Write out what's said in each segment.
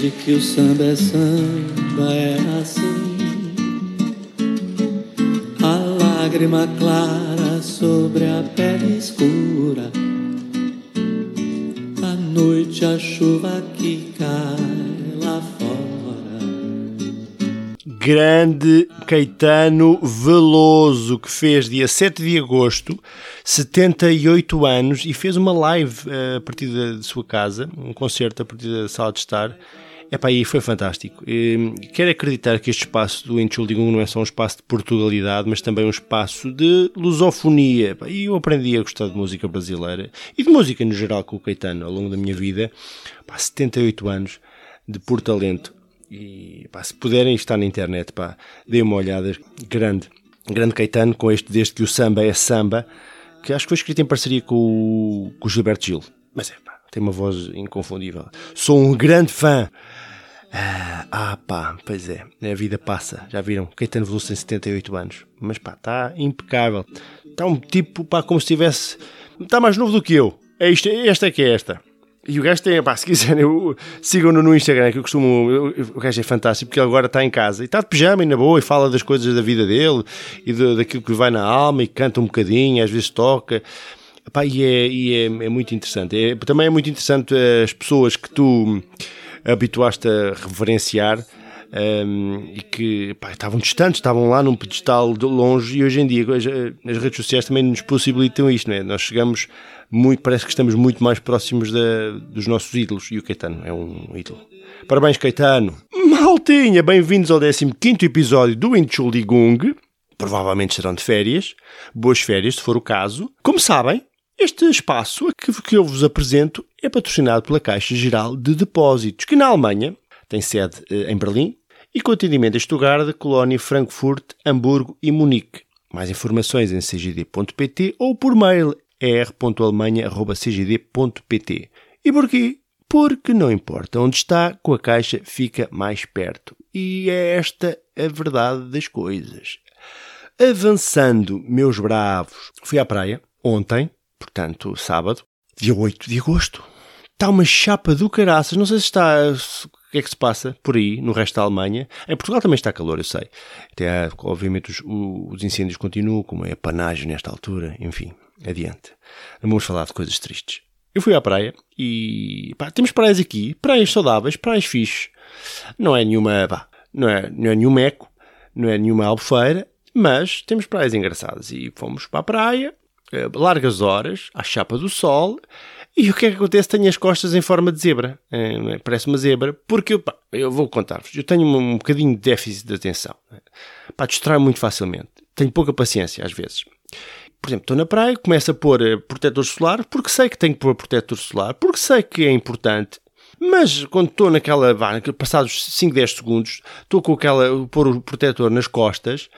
Desde que o samba é samba é assim. A lágrima clara sobre a pele escura. À noite a chuva que cai lá fora. Grande Caetano Veloso, que fez dia 7 de agosto, 78 anos, e fez uma live eh, a partir da sua casa, um concerto a partir da sala de estar. Epá, e foi fantástico. E, quero acreditar que este espaço do Entschuldigung não é só um espaço de Portugalidade, mas também um espaço de lusofonia. E eu aprendi a gostar de música brasileira e de música no geral com o Caetano ao longo da minha vida. Epá, 78 anos de puro talento e pá, se puderem estar na internet, pá, deem uma olhada. Grande, grande Caetano, com este desde que o samba é samba, que acho que foi escrito em parceria com o, com o Gilberto Gil. Mas é, pá, tem uma voz inconfundível. Sou um grande fã. Ah, ah, pá, pois é, a vida passa. Já viram? Caetano Veloso tem 78 anos. Mas pá, está impecável. Está um tipo, pá, como se tivesse. Está mais novo do que eu. É isto, esta é que é esta. E o gajo tem, pá, se quiserem, sigam-no no Instagram, que eu costumo. O gajo é fantástico, porque ele agora está em casa e está de pijama e na boa e fala das coisas da vida dele e de, daquilo que vai na alma e canta um bocadinho, às vezes toca. Pá, e é, e é, é muito interessante. É, também é muito interessante as pessoas que tu habituaste a reverenciar. Um, e que pá, estavam distantes, estavam lá num pedestal de longe e hoje em dia as, redes sociais também nos possibilitam isto, não é? Nós chegamos muito, parece que estamos muito mais próximos da, dos nossos ídolos e o Caetano é um ídolo. Parabéns, Caetano! Maltinha, bem-vindos ao 15 episódio do Entschuldigung. Provavelmente serão de férias. Boas férias, se for o caso. Como sabem, este espaço que, eu vos apresento é patrocinado pela Caixa Geral de Depósitos, que na Alemanha tem sede eh, em Berlim e com atendimento em Stuttgart, Colónia, Frankfurt, Hamburgo e Munique. Mais informações em cgd.pt ou por mail er.alemanha.cgd.pt. E porquê? Porque não importa onde está, com a caixa fica mais perto. E é esta a verdade das coisas. Avançando, meus bravos, fui à praia ontem, portanto, sábado, dia 8 de agosto. Está uma chapa do caraças, não sei se está. O que é que se passa por aí, no resto da Alemanha? Em Portugal também está calor, eu sei. Até, obviamente, os, os incêndios continuam, como é panagem nesta altura, enfim, adiante. Vamos falar de coisas tristes. Eu fui à praia e pá, temos praias aqui, praias saudáveis, praias fixes. Não é nenhuma, pá, não é, não é nenhum meco, não é nenhuma albufeira, mas temos praias engraçadas. E fomos para a praia, largas horas, à chapa do sol, e o que é que acontece? Tenho as costas em forma de zebra. É, parece uma zebra, porque pá, eu vou contar-vos. Eu tenho um, um bocadinho de déficit de atenção. Pá, distrai muito facilmente. Tenho pouca paciência às vezes por exemplo, estou na praia, começo a pôr eh, protetor solar, porque sei que tenho que pôr protetor solar, porque sei que é importante. Mas quando estou naquela, vá, passados 5, 10 segundos, estou com aquela, pôr o protetor nas costas,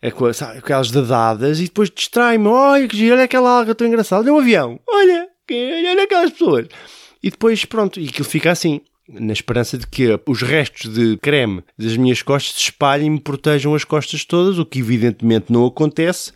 é com, sabe, aquelas dadadas, e depois distrai-me, olha que giro, olha aquela alga tão engraçada, olha um avião, olha, olha aquelas pessoas. E depois, pronto, e aquilo fica assim. na esperança de que os restos de creme das minhas costas se espalhem e me protejam as costas todas, o que evidentemente não acontece,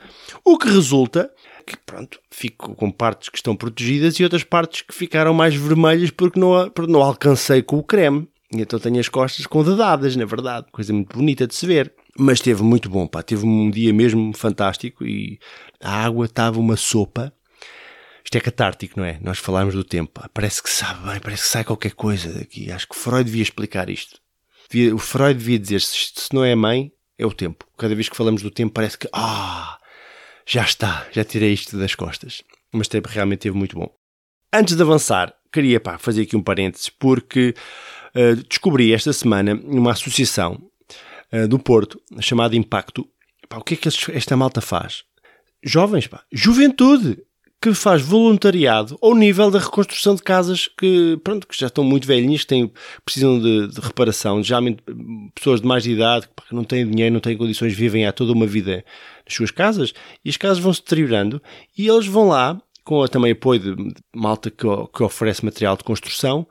o que resulta que pronto, fico com partes que estão protegidas e outras partes que ficaram mais vermelhas porque não, porque não alcancei com o creme. E então tenho as costas com dedadas, na verdade. Coisa muito bonita de se ver. Mas teve muito bom, pá. Teve um dia mesmo fantástico e a água estava uma sopa. Isto é catártico, não é? Nós falámos do tempo. Pá. Parece que sabe bem, parece que sai qualquer coisa daqui. Acho que Freud devia explicar isto. O Freud devia dizer: se, se não é a mãe, é o tempo. Cada vez que falamos do tempo, parece que, ah, já está, já tirei isto das costas. Mas teve, realmente teve muito bom. Antes de avançar, queria pá, fazer aqui um parênteses, porque uh, descobri esta semana uma associação uh, do Porto chamada Impacto. Pá, o que é que esta malta faz? Jovens, pá, juventude que faz voluntariado ao nível da reconstrução de casas que, pronto, que já estão muito velhinhas, que têm, precisam de, de reparação, geralmente pessoas de mais idade, que não têm dinheiro, não têm condições, vivem há toda uma vida nas suas casas, e as casas vão se deteriorando, e eles vão lá, com também apoio de malta que, que oferece material de construção,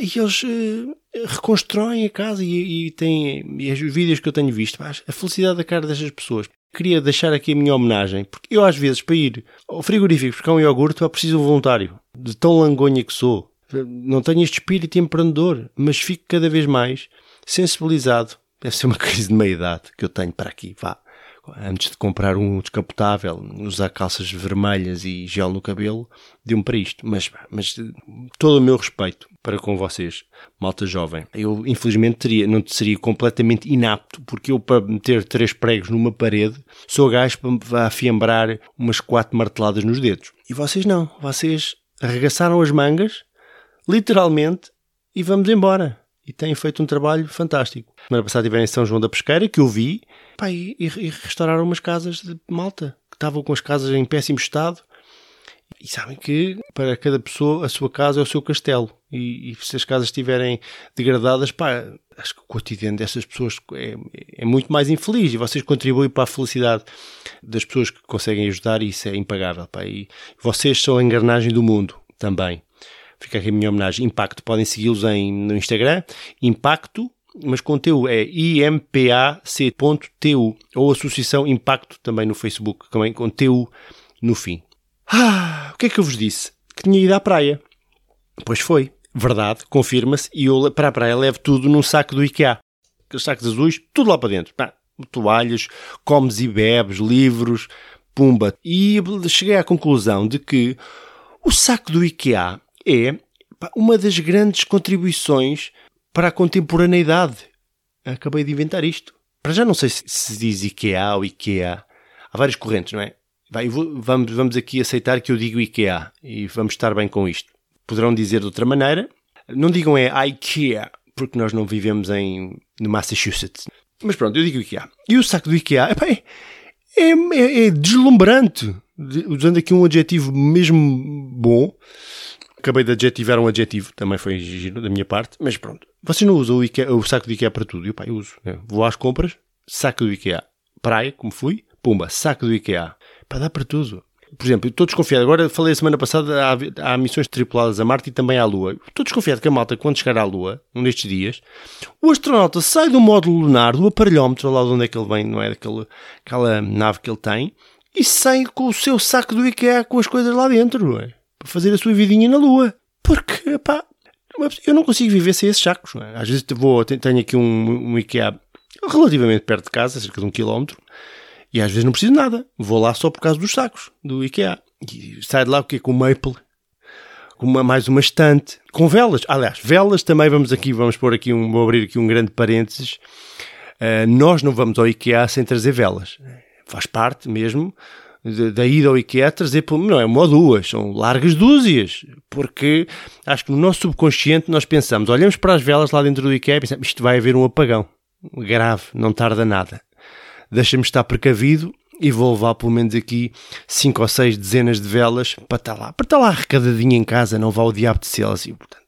e eles uh, reconstroem a casa e, e, têm, e os vídeos que eu tenho visto, pá, a felicidade da cara destas pessoas queria deixar aqui a minha homenagem, porque eu às vezes para ir ao frigorífico buscar um iogurte, eu preciso de um voluntário, de tão langonha que sou. Não tenho este espírito empreendedor, mas fico cada vez mais sensibilizado. Deve ser uma crise de meia-idade que eu tenho para aqui, vá antes de comprar um descapotável, usar calças vermelhas e gel no cabelo, deu-me para isto. Mas, mas todo o meu respeito para com vocês, malta jovem. Eu, infelizmente, teria, não seria completamente inapto, porque eu, para meter três pregos numa parede, sou gajo para afiembrar umas quatro marteladas nos dedos. E vocês não. Vocês arregaçaram as mangas, literalmente, e vamos embora e têm feito um trabalho fantástico. Semana passada estiveram em São João da Pesqueira, que eu vi, pá, e, e, restauraram umas casas de malta, que estavam com as casas em péssimo estado. E sabem que para cada pessoa a sua casa é o seu castelo. E, e se as casas estiverem degradadas, pá, acho que o cotidiano dessas pessoas é, é, muito mais infeliz e vocês contribuem para a felicidade das pessoas que conseguem ajudar e isso é impagável. Pá. E vocês são a engrenagem do mundo também. Fica aqui a minha homenagem. Impacto. Podem segui-los no Instagram. Impacto, mas com TU é impac.tu ou Associação Impacto também no Facebook, também com TU no fim. Ah, o que é que eu vos disse? Que tinha ido à praia. Pois foi. Verdade, confirma-se. E eu para a praia levo tudo num saco do IKEA. Aqueles sacos azuis, tudo lá para dentro. Pá, toalhas, comes e bebes, livros, pumba. E cheguei à conclusão de que o saco do IKEA é uma das grandes contribuições para a contemporaneidade. Acabei de inventar isto. Para já não sei se se diz IKEA ou IKEA. Há várias correntes, não é? Vai, vou, vamos, vamos aqui aceitar que eu digo IKEA e vamos estar bem com isto. Poderão dizer de outra maneira. Não digam é IKEA, porque nós não vivemos em, no Massachusetts. Mas pronto, eu digo IKEA. E o saco do IKEA é, é, é, é deslumbrante. Usando aqui um adjetivo mesmo bom. Acabei de adjetivar um adjetivo, também foi giro da minha parte, mas pronto. Vocês não usam o, Ikea, o saco do IKEA para tudo? Eu, pá, eu uso. Vou às compras, saco do IKEA. Praia, como fui, pumba, saco do IKEA. Para dar para tudo. Por exemplo, estou desconfiado. Agora falei a semana passada, há, há missões tripuladas a Marte e também à Lua. Estou desconfiado que a malta, quando chegar à Lua, um destes dias, o astronauta sai do módulo lunar, do aparelhómetro, lá de onde é que ele vem, não é? Daquela aquela nave que ele tem, e sai com o seu saco do IKEA com as coisas lá dentro, não é? Para fazer a sua vidinha na Lua. Porque, pá, eu não consigo viver sem esses sacos. É? Às vezes vou, tenho aqui um, um IKEA relativamente perto de casa, cerca de um quilómetro, e às vezes não preciso de nada. Vou lá só por causa dos sacos do IKEA. E sai de lá o quê? Com maple, com uma, mais uma estante, com velas. Aliás, velas também vamos aqui, vamos pôr aqui um, vou abrir aqui um grande parênteses. Uh, nós não vamos ao IKEA sem trazer velas. Faz parte mesmo da ida ao IKEA trazer, não é uma ou duas, são largas dúzias, porque acho que no nosso subconsciente nós pensamos, olhamos para as velas lá dentro do IKEA e pensamos, isto vai haver um apagão grave, não tarda nada. Deixa-me estar precavido e vou levar pelo menos aqui cinco ou seis dezenas de velas para estar lá, para estar lá arrecadadinho em casa, não vá o diabo de Celsius, portanto.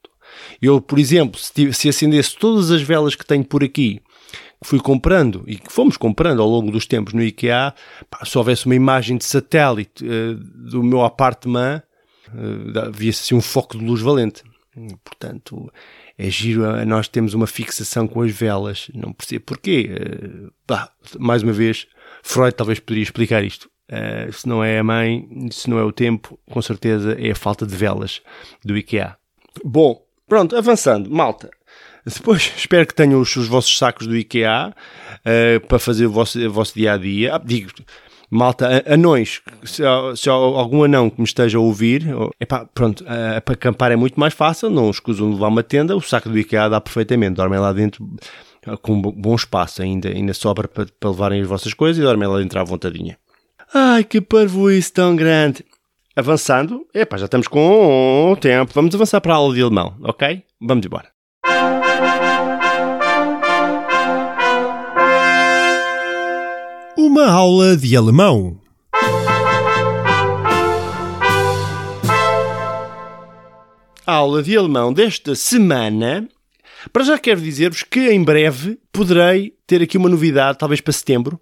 Eu, por exemplo, se, se acendesse todas as velas que tenho por aqui fui comprando e que fomos comprando ao longo dos tempos no IKEA, pá, se houvesse uma imagem de satélite uh, do meu apartamento, uh, via-se assim um foco de luz valente. Portanto, é giro, eh, nós temos uma fixação com as velas, não percebo porquê. Uh, bah, mais uma vez, Freud talvez poderia explicar isto. Uh, se não é a mãe, se não é o tempo, com certeza é a falta de velas do IKEA. Bom, pronto, avançando, malta. Depois espero que tenham os, os vossos sacos do IKEA uh, para fazer o vosso, o vosso dia a dia. Ah, digo, malta, anões, se, se algum anão que me esteja a ouvir, epá, pronto, uh, para acampar é muito mais fácil, não escusam levar uma tenda, o saco do IKEA dá perfeitamente, dormem lá dentro uh, com bom espaço ainda, ainda sobra para, para levarem as vossas coisas e dormem lá dentro à vontadinha. Ai, que parvoíce tão grande! Avançando, epá, já estamos com tempo, vamos avançar para a aula de alemão, ok? Vamos embora. Uma aula de alemão. A aula de alemão desta semana. Para já quero dizer-vos que em breve poderei ter aqui uma novidade, talvez para setembro,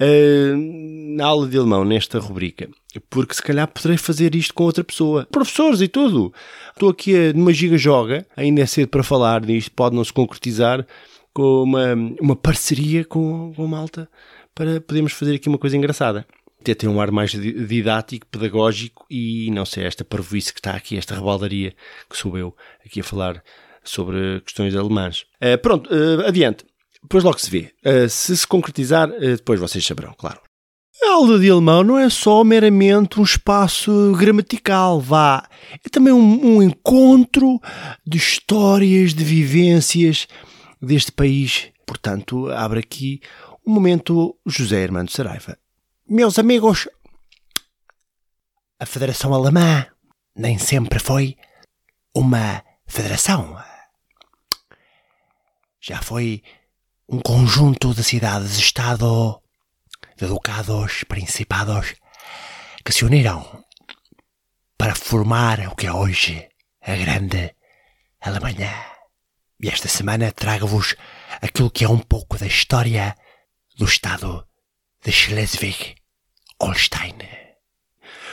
uh, na aula de alemão, nesta rubrica. Porque se calhar poderei fazer isto com outra pessoa. Professores e tudo. Estou aqui numa giga-joga, ainda é cedo para falar disto, pode não se concretizar com uma, uma parceria com, com Malta para podermos fazer aqui uma coisa engraçada. Até ter um ar mais didático, pedagógico e não sei, esta parvoíce que está aqui, esta rebaldaria que sou eu aqui a falar sobre questões alemãs. Uh, pronto, uh, adiante. Depois logo se vê. Uh, se se concretizar, depois vocês saberão, claro. A aula de alemão não é só meramente um espaço gramatical, vá. É também um, um encontro de histórias, de vivências deste país. Portanto, abre aqui o momento José Armando Saraiva. Meus amigos, a Federação Alemã nem sempre foi uma federação. Já foi um conjunto de cidades-estado, de ducados, principados, que se uniram para formar o que é hoje a grande Alemanha. E esta semana trago-vos aquilo que é um pouco da história do estado de Schleswig-Holstein.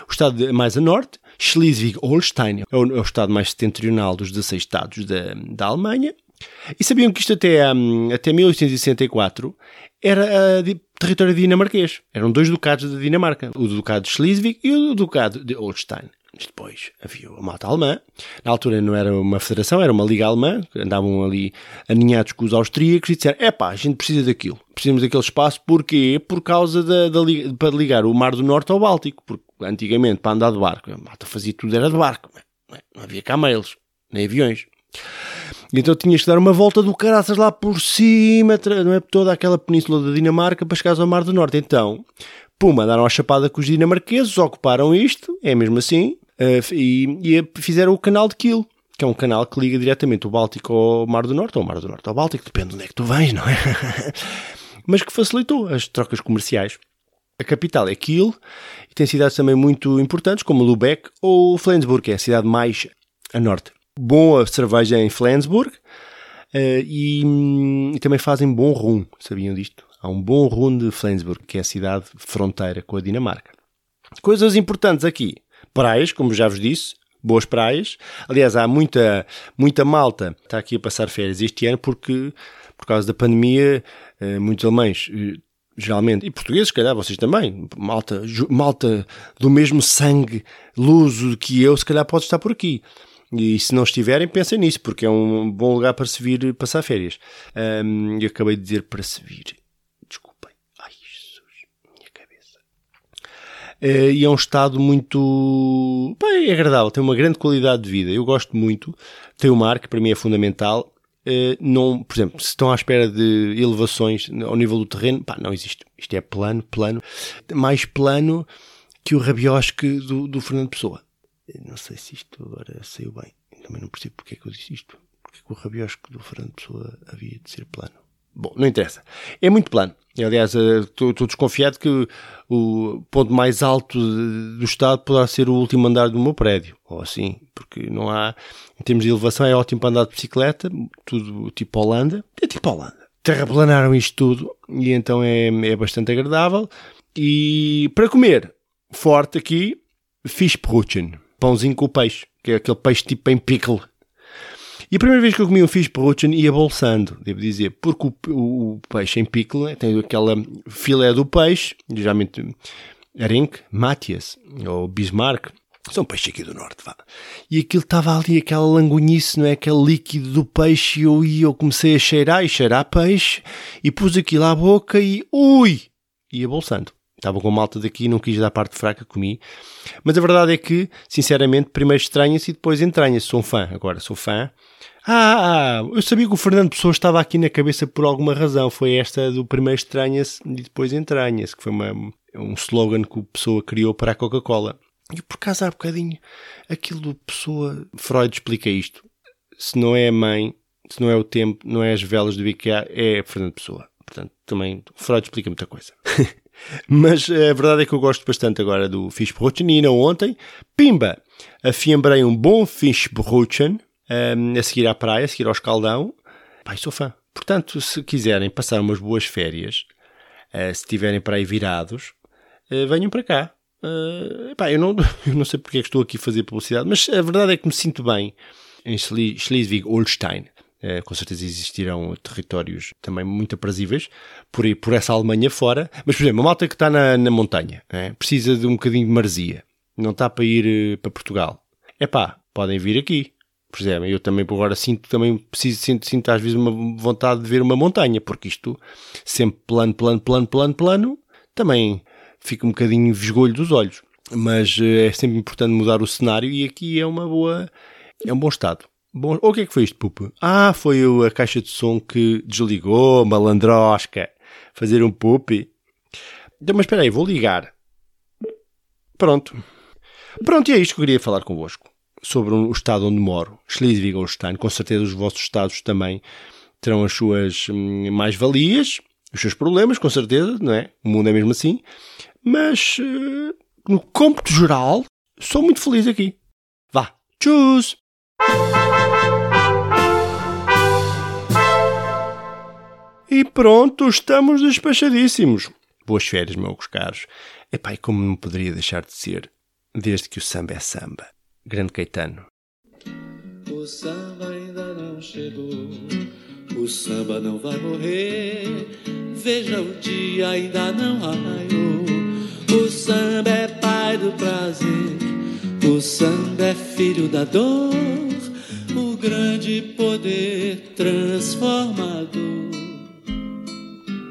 O estado mais a norte, Schleswig-Holstein, é, o, é estado mais setentrional dos 16 estados da, da Alemanha. E sabiam que isto até, um, até 1864 era uh, território dinamarquês. Eram dois ducados da Dinamarca, o Ducado de Schleswig e o Ducado de Holstein. Depois havia a mata alemã. Na altura não era uma federação, era uma liga alemã. Andavam ali aninhados com os austríacos e disseram: é pá, a gente precisa daquilo. Precisamos daquele espaço. Porquê? Por causa da, da para ligar o Mar do Norte ao Báltico. Porque antigamente, para andar de barco, a mata fazia tudo, era de barco. Não, é? não havia camelos, nem aviões. Então tinhas que dar uma volta do caraças lá por cima, não é? Toda aquela península da Dinamarca para chegar ao Mar do Norte. Então, puma, deram a chapada com os dinamarqueses, ocuparam isto, é mesmo assim, uh, e, e, fizeram o canal de Kiel, que é um canal que liga diretamente o Báltico ao Mar do Norte, ou o Mar do Norte ao Báltico, depende de onde é que tu vens, não é? Mas que facilitou as trocas comerciais. A capital é Kiel e tem cidades também muito importantes, como Lubeck ou Flensburg, que é a cidade mais a norte boa cerveja em Flensburg uh, e, e, também fazem bom rum. Sabiam disto? Há um bom rum de Flensburg, que é a cidade fronteira com a Dinamarca. Coisas importantes aqui. Praias, como já vos disse, boas praias. Aliás, há muita, muita malta que está aqui a passar férias este ano porque, por causa da pandemia, uh, muitos alemães uh, geralmente, e portugueses, se calhar vocês também, malta, malta do mesmo sangue luso que eu, se calhar pode estar por aqui. E se não estiverem, pensem nisso, porque é um bom lugar para se vir passar férias. Um, eu acabei de dizer para se vir. Desculpem. Ai, Jesus, minha cabeça. Uh, e é um estado muito. Bem, é agradável, tem uma grande qualidade de vida. Eu gosto muito. Tem o mar, que para mim é fundamental. Uh, não, por exemplo, se estão à espera de elevações ao nível do terreno, pá, não existe. Isto é plano, plano. Mais plano que o rabiosque do, do Fernando Pessoa. Não sei se isto agora saiu bem. Também não percebo porque é que eu disse isto. Porque o rabiosco do Fernando Pessoa havia de ser plano. Bom, não interessa. É muito plano. Aliás, estou eh, desconfiado que o ponto mais alto do Estado poderá ser o último andar do meu prédio. Ou assim, porque não há. Em termos de elevação, é ótimo para andar de bicicleta, tudo tipo Holanda. É tipo Holanda. Terraplanaram isto tudo e então é, é bastante agradável. E para comer, forte aqui, fish brötchen pãozinho com peixe, que é aquele peixe tipo em pickle. E a primeira vez que eu comi um fish Peruccian ia bolsando, devo dizer, porque o, o, o peixe em pickle né, tem aquela filé do peixe, geralmente Arenque, Matias ou Bismarck, são peixes aqui do norte, vá. E aquilo estava ali, aquela langonhice, não é? Aquele líquido do peixe, e eu, eu comecei a cheirar e cheirar peixe, e pus aquilo à boca e ui! Ia bolsando. Estava com malta daqui, não quis dar parte fraca, comi. Mas a verdade é que, sinceramente, primeiro estranha-se e depois entranha-se. Sou um fã, agora sou fã. Ah, eu sabia que o Fernando Pessoa estava aqui na cabeça por alguma razão. Foi esta do primeiro estranha-se e depois entranha-se, que foi uma, um slogan que o Pessoa criou para a Coca-Cola. E por acaso há bocadinho, aquilo do Pessoa, Freud explica isto. Se não é a mãe, se não é o tempo, não é as velas do IKEA, é Fernando Pessoa. Portanto, também Freud explica muita coisa. Mas a verdade é que eu gosto bastante agora do fish brötchen e não ontem, pimba, afiembrei um bom fish brötchen um, a seguir à praia, a seguir ao escaldão. Pai, sou fã. Portanto, se quiserem passar umas boas férias, uh, se estiverem para aí virados, uh, venham para cá. Uh, eu, não, eu não sei porque é que estou aqui a fazer publicidade, mas a verdade é que me sinto bem em Schleswig-Holstein. Uh, com certeza existirão territórios também muito aprazíveis por, por essa Alemanha fora. Mas, por exemplo, a malta que está na, na montanha é? precisa de um bocadinho de marzia. Não está para ir uh, para Portugal. É pá, podem vir aqui. Por exemplo, eu também agora sinto, também preciso, sinto, sinto às vezes uma vontade de ver uma montanha, porque isto sempre plano, plano, plano, plano, plano, também fica um bocadinho visgolho dos olhos. Mas é sempre importante mudar o cenário e aqui é uma boa, é um bom estado. Bom, o que é que foi isto, Pupa? Ah, foi a caixa de som que desligou, malandrosca. Fazer um pupi. Então, mas espera aí, vou ligar. Pronto. Pronto, e é isto que eu queria falar convosco. Sobre o estado onde moro, Schleswig-Holstein. Com certeza os vossos estados também terão as suas hum, mais-valias, os seus problemas, com certeza, não é? O mundo é mesmo assim. Mas, uh, no cômputo geral, sou muito feliz aqui. Vá, tchus! E pronto, estamos despachadíssimos. Boas férias, meus caros. Epá, e como não poderia deixar de ser, desde que o samba é samba. Grande Caetano. O samba ainda não chegou, o samba não vai morrer. Veja, o dia ainda não raiou. O samba é pai do prazer, o samba é filho da dor, o grande poder transformador.